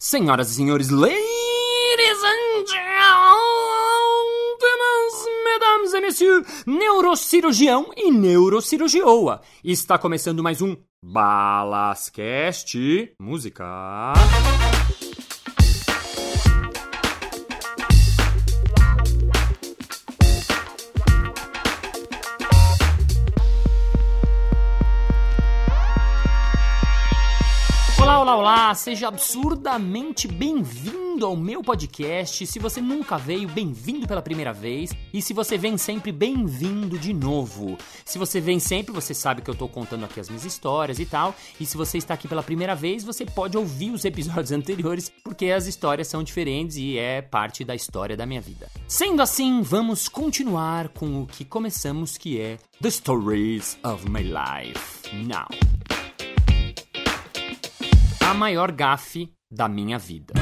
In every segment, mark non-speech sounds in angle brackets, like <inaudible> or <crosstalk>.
Senhoras e senhores, ladies and gentlemen, mesdames et messieurs, neurocirurgião e neurocirurgioa. Está começando mais um Balascast Música. Olá, olá! Seja absurdamente bem-vindo ao meu podcast. Se você nunca veio, bem-vindo pela primeira vez. E se você vem sempre, bem-vindo de novo. Se você vem sempre, você sabe que eu tô contando aqui as minhas histórias e tal. E se você está aqui pela primeira vez, você pode ouvir os episódios <laughs> anteriores, porque as histórias são diferentes e é parte da história da minha vida. Sendo assim, vamos continuar com o que começamos, que é The Stories of My Life Now a maior gafe da minha vida.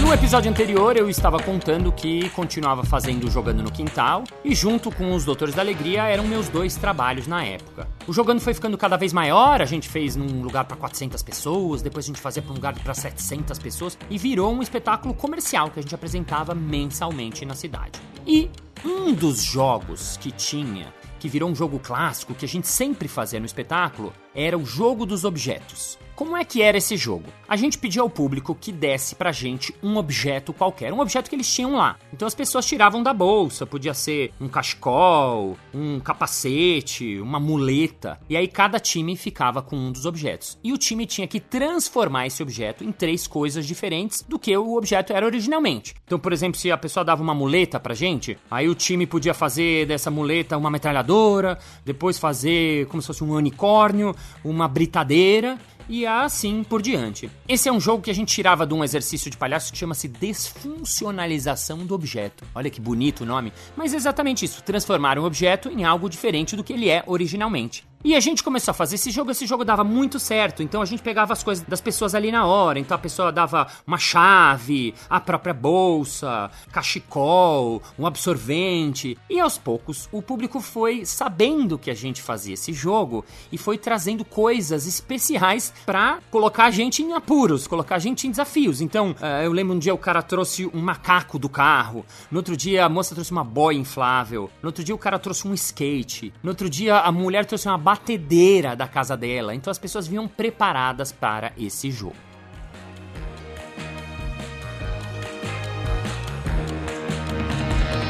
No episódio anterior eu estava contando que continuava fazendo Jogando no Quintal e junto com os Doutores da Alegria eram meus dois trabalhos na época. O Jogando foi ficando cada vez maior, a gente fez num lugar para 400 pessoas, depois a gente fazia para um lugar para 700 pessoas e virou um espetáculo comercial que a gente apresentava mensalmente na cidade. E um dos jogos que tinha que virou um jogo clássico que a gente sempre fazia no espetáculo, era o jogo dos objetos. Como é que era esse jogo? A gente pedia ao público que desse pra gente um objeto qualquer, um objeto que eles tinham lá. Então as pessoas tiravam da bolsa, podia ser um cachecol, um capacete, uma muleta, e aí cada time ficava com um dos objetos. E o time tinha que transformar esse objeto em três coisas diferentes do que o objeto era originalmente. Então, por exemplo, se a pessoa dava uma muleta pra gente, aí o time podia fazer dessa muleta uma metralhadora, depois fazer como se fosse um unicórnio, uma britadeira e assim por diante. Esse é um jogo que a gente tirava de um exercício de palhaço que chama-se desfuncionalização do objeto. Olha que bonito o nome, mas é exatamente isso, transformar um objeto em algo diferente do que ele é originalmente. E a gente começou a fazer esse jogo, esse jogo dava muito certo. Então a gente pegava as coisas das pessoas ali na hora. Então a pessoa dava uma chave, a própria bolsa, cachecol, um absorvente. E aos poucos o público foi sabendo que a gente fazia esse jogo e foi trazendo coisas especiais para colocar a gente em apuros, colocar a gente em desafios. Então uh, eu lembro um dia o cara trouxe um macaco do carro. No outro dia a moça trouxe uma boia inflável. No outro dia o cara trouxe um skate. No outro dia a mulher trouxe uma batedeira da casa dela, então as pessoas vinham preparadas para esse jogo.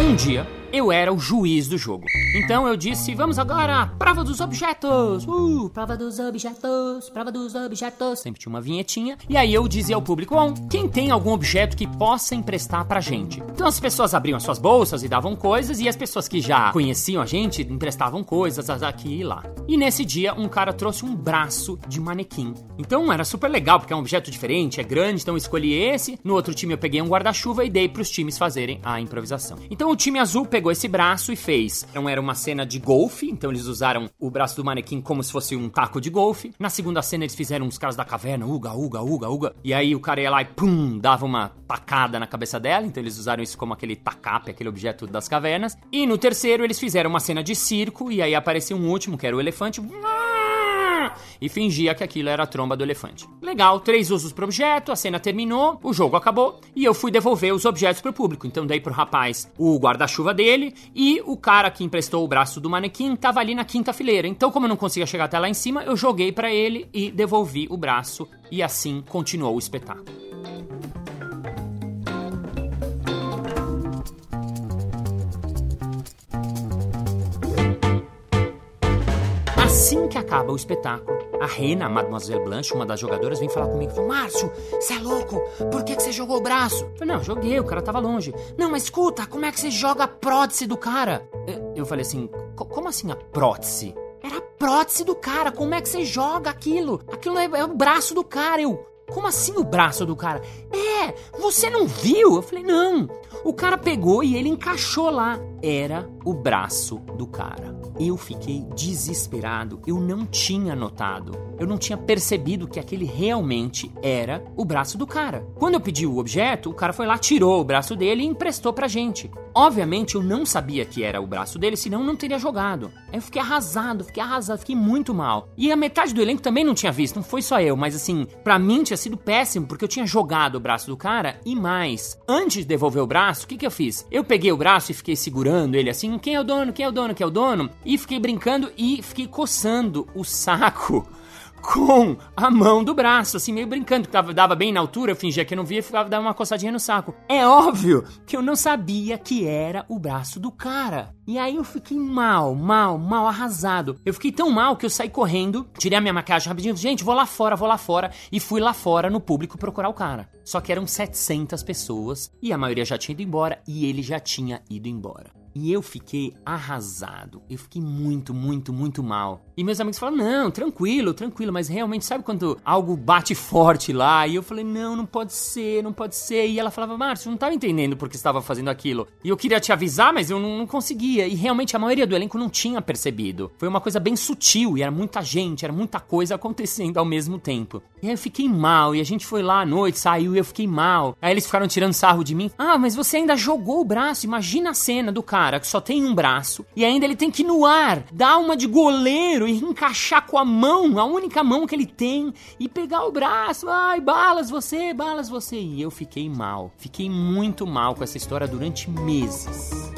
Um dia, eu era o juiz do jogo. Então eu disse: vamos agora à prova dos objetos! Uh, prova dos objetos, prova dos objetos. Sempre tinha uma vinhetinha. E aí eu dizia ao público: bom, quem tem algum objeto que possa emprestar pra gente? Então as pessoas abriam as suas bolsas e davam coisas, e as pessoas que já conheciam a gente emprestavam coisas aqui e lá. E nesse dia, um cara trouxe um braço de manequim. Então era super legal, porque é um objeto diferente, é grande, então eu escolhi esse. No outro time eu peguei um guarda-chuva e dei pros times fazerem a improvisação. Então o time azul pegou esse braço e fez. Então era uma cena de golfe, então eles usaram o braço do manequim como se fosse um taco de golfe. Na segunda cena eles fizeram os caras da caverna, uga, uga, uga, uga. E aí o cara ia lá e pum, dava uma tacada na cabeça dela, então eles usaram isso como aquele tacape, aquele objeto das cavernas. E no terceiro eles fizeram uma cena de circo e aí apareceu um último, que era o elefante e fingia que aquilo era a tromba do elefante. Legal, três usos pro objeto, a cena terminou, o jogo acabou e eu fui devolver os objetos pro público. Então dei pro rapaz o guarda-chuva dele e o cara que emprestou o braço do manequim tava ali na quinta fileira. Então, como eu não conseguia chegar até lá em cima, eu joguei para ele e devolvi o braço e assim continuou o espetáculo. Assim que acaba o espetáculo, a Rena, Mademoiselle Blanche, uma das jogadoras, vem falar comigo. Falou, Márcio, você é louco? Por que, que você jogou o braço? Eu falei, não, joguei, o cara tava longe. Não, mas escuta, como é que você joga a prótese do cara? Eu falei assim, como assim a prótese? Era a prótese do cara, como é que você joga aquilo? Aquilo é, é o braço do cara. Eu, como assim o braço do cara? É, você não viu? Eu falei, não. O cara pegou e ele encaixou lá. Era o braço do cara. Eu fiquei desesperado. Eu não tinha notado. Eu não tinha percebido que aquele realmente era o braço do cara. Quando eu pedi o objeto, o cara foi lá, tirou o braço dele e emprestou pra gente. Obviamente eu não sabia que era o braço dele, senão eu não teria jogado. Aí eu fiquei arrasado, fiquei arrasado, fiquei muito mal. E a metade do elenco também não tinha visto, não foi só eu, mas assim, para mim tinha sido péssimo, porque eu tinha jogado o braço do cara e mais. Antes de devolver o braço, o que, que eu fiz? Eu peguei o braço e fiquei segurando ele assim, quem é o dono, quem é o dono, quem é o dono? E fiquei brincando e fiquei coçando o saco com a mão do braço, assim, meio brincando, que tava, dava bem na altura, eu fingia que não via e ficava dando uma coçadinha no saco. É óbvio que eu não sabia que era o braço do cara. E aí eu fiquei mal, mal, mal, arrasado. Eu fiquei tão mal que eu saí correndo, tirei a minha maquiagem rapidinho, gente, vou lá fora, vou lá fora, e fui lá fora no público procurar o cara. Só que eram 700 pessoas, e a maioria já tinha ido embora, e ele já tinha ido embora. E eu fiquei arrasado. Eu fiquei muito, muito, muito mal. E meus amigos falaram: não, tranquilo, tranquilo, mas realmente, sabe quando algo bate forte lá? E eu falei: não, não pode ser, não pode ser. E ela falava: Márcio, não estava entendendo por que estava fazendo aquilo. E eu queria te avisar, mas eu não, não, conseguia. E realmente a maioria do elenco não tinha percebido. Foi uma coisa bem sutil e era muita gente, era muita coisa acontecendo ao mesmo tempo. E aí eu fiquei mal. E a gente foi lá à noite, saiu e eu fiquei mal. Aí eles ficaram tirando sarro de mim: ah, mas você ainda jogou o braço. Imagina a cena do cara cara que só tem um braço e ainda ele tem que no ar dar uma de goleiro e encaixar com a mão, a única mão que ele tem, e pegar o braço. Ai, balas você, balas você. E eu fiquei mal. Fiquei muito mal com essa história durante meses.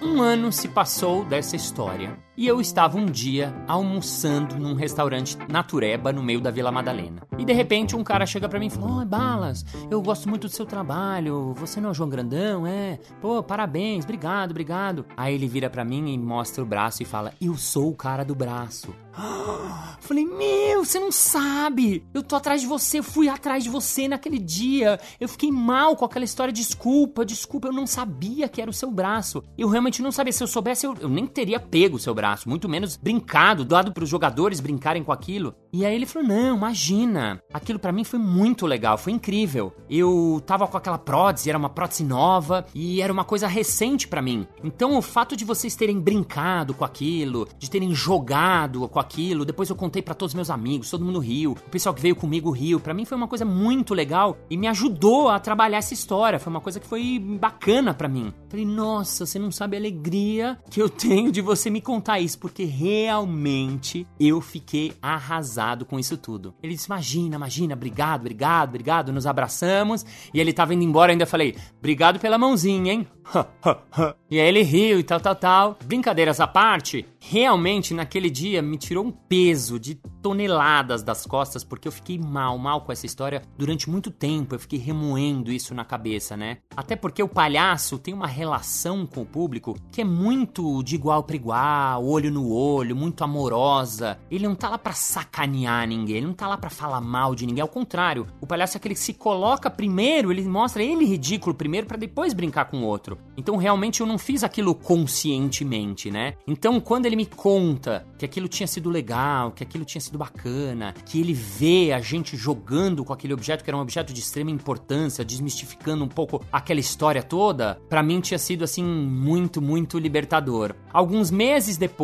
Um ano se passou dessa história e eu estava um dia almoçando num restaurante natureba no meio da Vila Madalena. E de repente um cara chega para mim e fala: oh, Balas, eu gosto muito do seu trabalho. Você não é o João Grandão, é? Pô, parabéns, obrigado, obrigado. Aí ele vira para mim e mostra o braço e fala: Eu sou o cara do braço. <gasps> Falei, meu, você não sabe. Eu tô atrás de você, eu fui atrás de você naquele dia. Eu fiquei mal com aquela história. Desculpa, desculpa, eu não sabia que era o seu braço. Eu realmente não sabia. Se eu soubesse, eu, eu nem teria pego o seu braço braço, muito menos brincado, dado para os jogadores brincarem com aquilo. E aí ele falou: Não, imagina. Aquilo para mim foi muito legal, foi incrível. Eu tava com aquela prótese, era uma prótese nova e era uma coisa recente para mim. Então o fato de vocês terem brincado com aquilo, de terem jogado com aquilo, depois eu contei para todos meus amigos, todo mundo riu, o pessoal que veio comigo riu. Para mim foi uma coisa muito legal e me ajudou a trabalhar essa história. Foi uma coisa que foi bacana para mim. Falei: Nossa, você não sabe a alegria que eu tenho de você me contar porque realmente eu fiquei arrasado com isso tudo. Ele disse: Imagina, imagina, obrigado, obrigado, obrigado. Nos abraçamos e ele tava indo embora. Ainda falei: Obrigado pela mãozinha, hein? <laughs> e aí ele riu e tal, tal, tal. Brincadeiras à parte, realmente naquele dia me tirou um peso de toneladas das costas porque eu fiquei mal, mal com essa história durante muito tempo. Eu fiquei remoendo isso na cabeça, né? Até porque o palhaço tem uma relação com o público que é muito de igual para igual, olho no olho, muito amorosa. Ele não tá lá para sacanear ninguém, ele não tá lá para falar mal de ninguém, ao contrário. O palhaço é aquele que se coloca primeiro, ele mostra ele ridículo primeiro para depois brincar com o outro. Então realmente eu não fiz aquilo conscientemente, né? Então quando ele me conta que aquilo tinha sido legal, que aquilo tinha sido bacana, que ele vê a gente jogando com aquele objeto que era um objeto de extrema importância, desmistificando um pouco aquela história toda, para mim tinha sido assim muito, muito libertador. Alguns meses depois,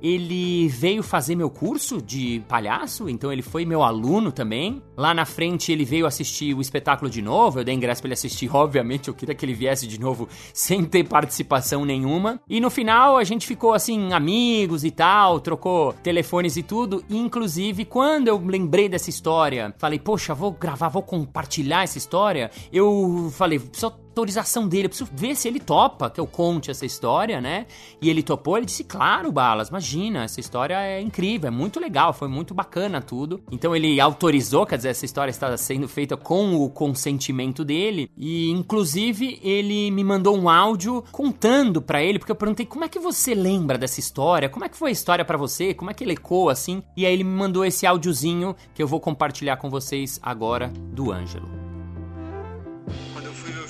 ele veio fazer meu curso de palhaço, então ele foi meu aluno também. Lá na frente ele veio assistir o espetáculo de novo, eu dei ingresso para ele assistir, <laughs> obviamente eu queria que ele viesse de novo sem ter participação nenhuma. E no final a gente ficou assim, amigos e tal, trocou telefones e tudo. E, inclusive, quando eu lembrei dessa história, falei, poxa, vou gravar, vou compartilhar essa história. Eu falei, só autorização dele, eu preciso ver se ele topa que eu conte essa história, né? E ele topou, ele disse, claro, Balas, imagina, essa história é incrível, é muito legal, foi muito bacana tudo. Então ele autorizou, quer dizer, essa história está sendo feita com o consentimento dele, e inclusive ele me mandou um áudio contando para ele, porque eu perguntei, como é que você lembra dessa história? Como é que foi a história para você? Como é que ele ecoa assim? E aí ele me mandou esse áudiozinho que eu vou compartilhar com vocês agora do Ângelo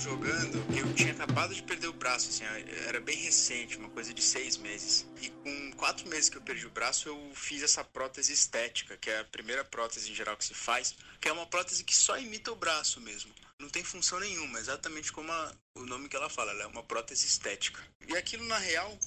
jogando, eu tinha acabado de perder o braço, assim, era bem recente, uma coisa de seis meses. E com quatro meses que eu perdi o braço, eu fiz essa prótese estética, que é a primeira prótese em geral que se faz, que é uma prótese que só imita o braço mesmo. Não tem função nenhuma, exatamente como a, o nome que ela fala, ela é uma prótese estética. E aquilo, na real,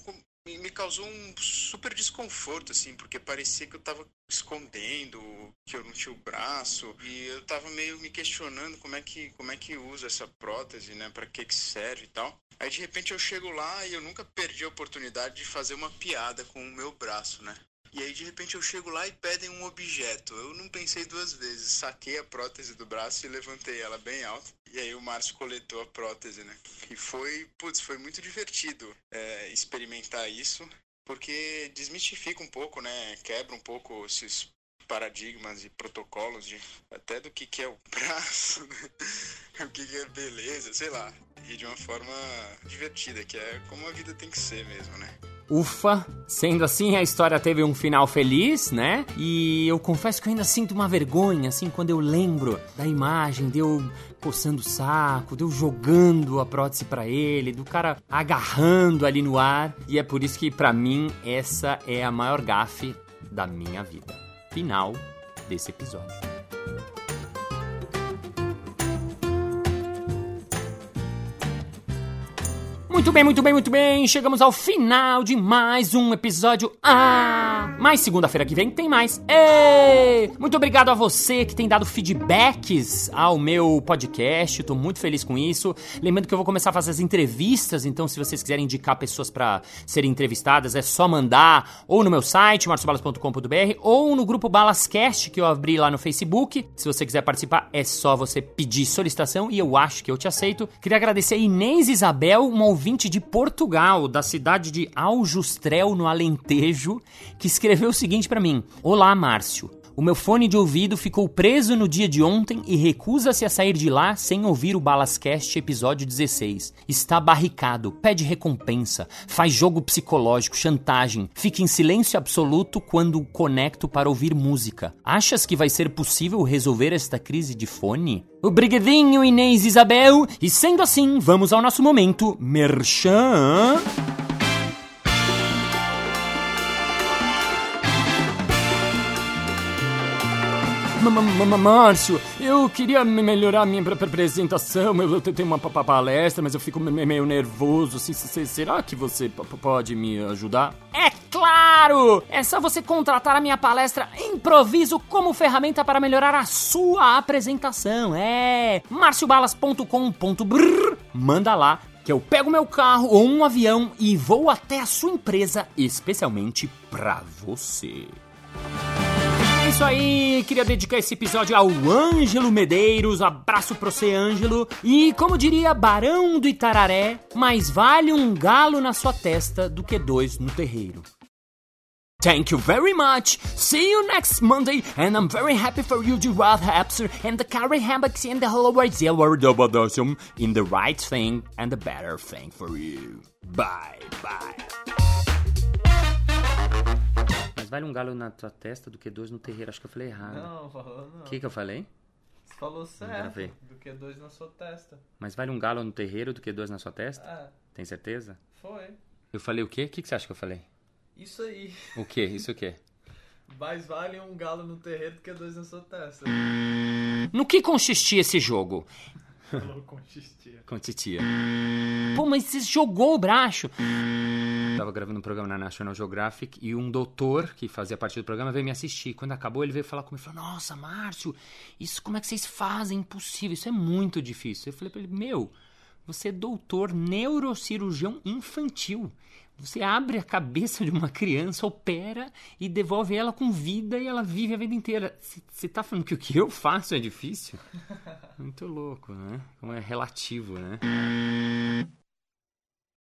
me causou um super desconforto, assim, porque parecia que eu tava escondendo, que eu não tinha o braço, e eu tava meio me questionando como é que, como é que usa essa prótese, né, para que que serve e tal. Aí de repente eu chego lá e eu nunca perdi a oportunidade de fazer uma piada com o meu braço, né? E aí de repente eu chego lá e pedem um objeto. Eu não pensei duas vezes, saquei a prótese do braço e levantei ela bem alta. E aí o Márcio coletou a prótese, né? E foi, putz, foi muito divertido é, experimentar isso, porque desmistifica um pouco, né? Quebra um pouco esses paradigmas e protocolos de até do que, que é o <laughs> braço, né? <laughs> o que, que é beleza, sei lá. E de uma forma divertida, que é como a vida tem que ser mesmo, né? Ufa! Sendo assim, a história teve um final feliz, né? E eu confesso que eu ainda sinto uma vergonha, assim, quando eu lembro da imagem de eu coçando o saco, de eu jogando a prótese para ele, do cara agarrando ali no ar. E é por isso que, para mim, essa é a maior gafe da minha vida. Final desse episódio. Muito bem, muito bem, muito bem. Chegamos ao final de mais um episódio. Ah! Mas segunda-feira que vem tem mais. Ei! Muito obrigado a você que tem dado feedbacks ao meu podcast. Tô muito feliz com isso. Lembrando que eu vou começar a fazer as entrevistas, então se vocês quiserem indicar pessoas para serem entrevistadas, é só mandar ou no meu site, marciobalas.com.br, ou no grupo Balascast que eu abri lá no Facebook. Se você quiser participar, é só você pedir solicitação e eu acho que eu te aceito. Queria agradecer a Inês Isabel, uma ouvinte ouvinte de Portugal, da cidade de Aljustrel, no Alentejo, que escreveu o seguinte para mim: Olá, Márcio. O meu fone de ouvido ficou preso no dia de ontem e recusa-se a sair de lá sem ouvir o Balascast episódio 16. Está barricado, pede recompensa, faz jogo psicológico, chantagem, fica em silêncio absoluto quando conecto para ouvir música. Achas que vai ser possível resolver esta crise de fone? Obrigadinho, Inês Isabel! E sendo assim, vamos ao nosso momento Merchan. Márcio, eu queria melhorar a minha apresentação. Eu tenho uma palestra, mas eu fico meio nervoso. Será que você pode me ajudar? É claro! É só você contratar a minha palestra Improviso como ferramenta para melhorar a sua apresentação. É marciobalas.com.br. Manda lá que eu pego meu carro ou um avião e vou até a sua empresa especialmente para você. Isso aí, queria dedicar esse episódio ao Ângelo Medeiros, abraço pro você, Ângelo. E como diria Barão do Itararé, mais vale um galo na sua testa do que dois no terreiro. Thank you very much. See you next Monday, and I'm very happy for you to Rod Hapser and the Carrie Hambacks and the whole in the right thing and the better thing for you. Bye, bye. Vale um galo na tua testa do que dois no terreiro. Acho que eu falei errado. Não, falou não. O que, que eu falei? Você falou certo. Do que dois na sua testa. Mais vale um galo no terreiro do que dois na sua testa? É. Tem certeza? Foi. Eu falei o quê? O que, que você acha que eu falei? Isso aí. O quê? Isso o quê? <laughs> Mais vale um galo no terreiro do que dois na sua testa. No que consistia esse jogo? Falou com titia. Com titia. Pô, mas você jogou o braço. Tava gravando um programa na National Geographic e um doutor que fazia parte do programa veio me assistir. Quando acabou, ele veio falar comigo e falou: Nossa, Márcio, isso como é que vocês fazem? Impossível, isso é muito difícil. Eu falei pra ele: Meu, você é doutor neurocirurgião infantil. Você abre a cabeça de uma criança, opera e devolve ela com vida e ela vive a vida inteira. Você tá falando que o que eu faço é difícil? <laughs> Muito louco, né? Como é relativo, né?